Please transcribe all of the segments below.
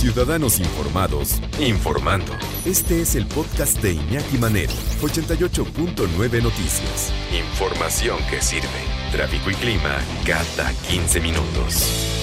Ciudadanos Informados, informando. Este es el podcast de Iñaki Manero, 88.9 Noticias. Información que sirve. Tráfico y clima cada 15 minutos.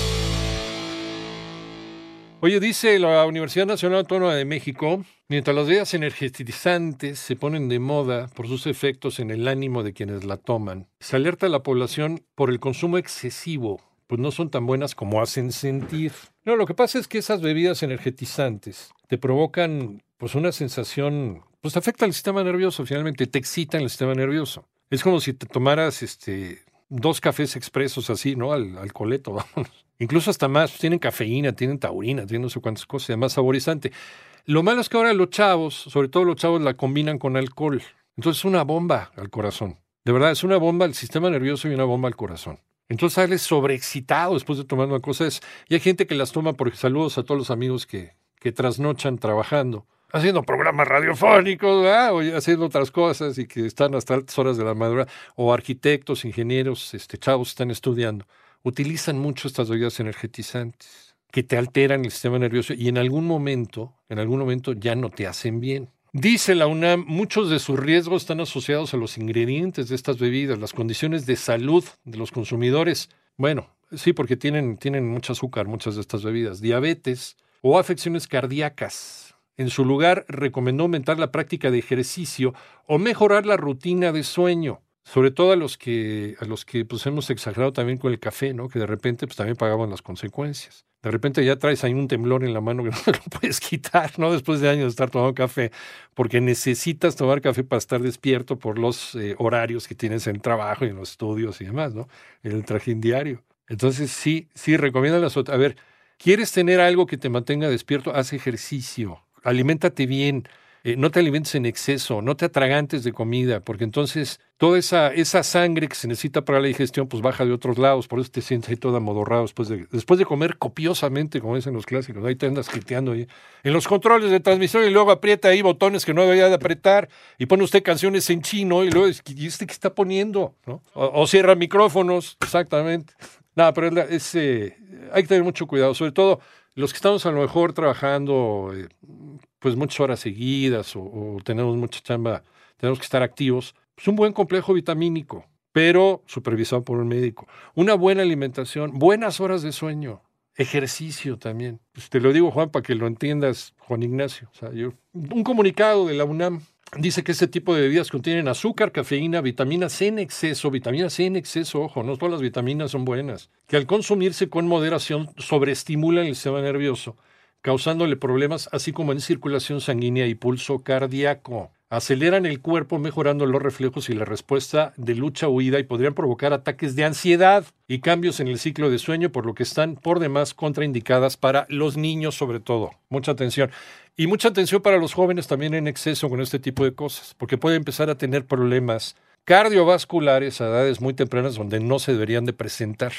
Oye, dice la Universidad Nacional Autónoma de México, mientras las bebidas energetizantes se ponen de moda por sus efectos en el ánimo de quienes la toman, se alerta a la población por el consumo excesivo, pues no son tan buenas como hacen sentir. No, lo que pasa es que esas bebidas energetizantes te provocan pues una sensación, pues afecta al sistema nervioso, finalmente te excitan el sistema nervioso. Es como si te tomaras este dos cafés expresos así, ¿no? Al, coleto, vamos. Incluso hasta más, pues, tienen cafeína, tienen taurina, tienen no sé cuántas cosas, además saborizante. Lo malo es que ahora los chavos, sobre todo los chavos, la combinan con alcohol. Entonces es una bomba al corazón. De verdad, es una bomba al sistema nervioso y una bomba al corazón. Entonces sales sobreexcitado después de tomar una cosa. y hay gente que las toma porque saludos a todos los amigos que, que trasnochan trabajando, haciendo programas radiofónicos, o haciendo otras cosas y que están hasta altas horas de la madrugada, o arquitectos, ingenieros, este, chavos están estudiando utilizan mucho estas bebidas energetizantes que te alteran el sistema nervioso y en algún momento, en algún momento ya no te hacen bien. Dice la UNAM, muchos de sus riesgos están asociados a los ingredientes de estas bebidas, las condiciones de salud de los consumidores. Bueno, sí, porque tienen, tienen mucho azúcar, muchas de estas bebidas, diabetes o afecciones cardíacas. En su lugar, recomendó aumentar la práctica de ejercicio o mejorar la rutina de sueño sobre todo a los que los que pues hemos exagerado también con el café, ¿no? Que de repente pues también pagaban las consecuencias. De repente ya traes ahí un temblor en la mano que no lo puedes quitar, ¿no? Después de años de estar tomando café, porque necesitas tomar café para estar despierto por los eh, horarios que tienes en el trabajo y en los estudios y demás, ¿no? En el trajín diario. Entonces sí, sí, recomienda las otras. A ver, ¿quieres tener algo que te mantenga despierto? Haz ejercicio, aliméntate bien, eh, no te alimentes en exceso, no te atragantes de comida, porque entonces toda esa, esa sangre que se necesita para la digestión, pues baja de otros lados, por eso te sientes ahí todo amodorrado después de, después de comer copiosamente, como dicen los clásicos, ahí te andas quiteando ahí. En los controles de transmisión y luego aprieta ahí botones que no debería de apretar y pone usted canciones en chino y luego, ¿y este qué está poniendo? ¿no? O, cierra micrófonos, exactamente. Nada, pero eh, hay que tener mucho cuidado, sobre todo los que estamos a lo mejor trabajando eh, pues muchas horas seguidas o, tenemos mucha chamba, tenemos que estar activos, pues un buen complejo vitamínico, pero supervisado por un médico. Una buena alimentación, buenas horas de sueño, ejercicio también. Pues te lo digo, Juan, para que lo entiendas, Juan Ignacio. Un comunicado de la UNAM dice que este tipo de bebidas contienen azúcar, cafeína, vitamina C en exceso, vitamina C en exceso, ojo, no todas las vitaminas son buenas, que al consumirse con moderación sobreestimulan el sistema nervioso causándole problemas así como en circulación sanguínea y pulso cardíaco. Aceleran el cuerpo mejorando los reflejos y la respuesta de lucha-huida y podrían provocar ataques de ansiedad y cambios en el ciclo de sueño, por lo que están por demás contraindicadas para los niños sobre todo. Mucha atención. Y mucha atención para los jóvenes también en exceso con este tipo de cosas, porque puede empezar a tener problemas cardiovasculares a edades muy tempranas donde no se deberían de presentar.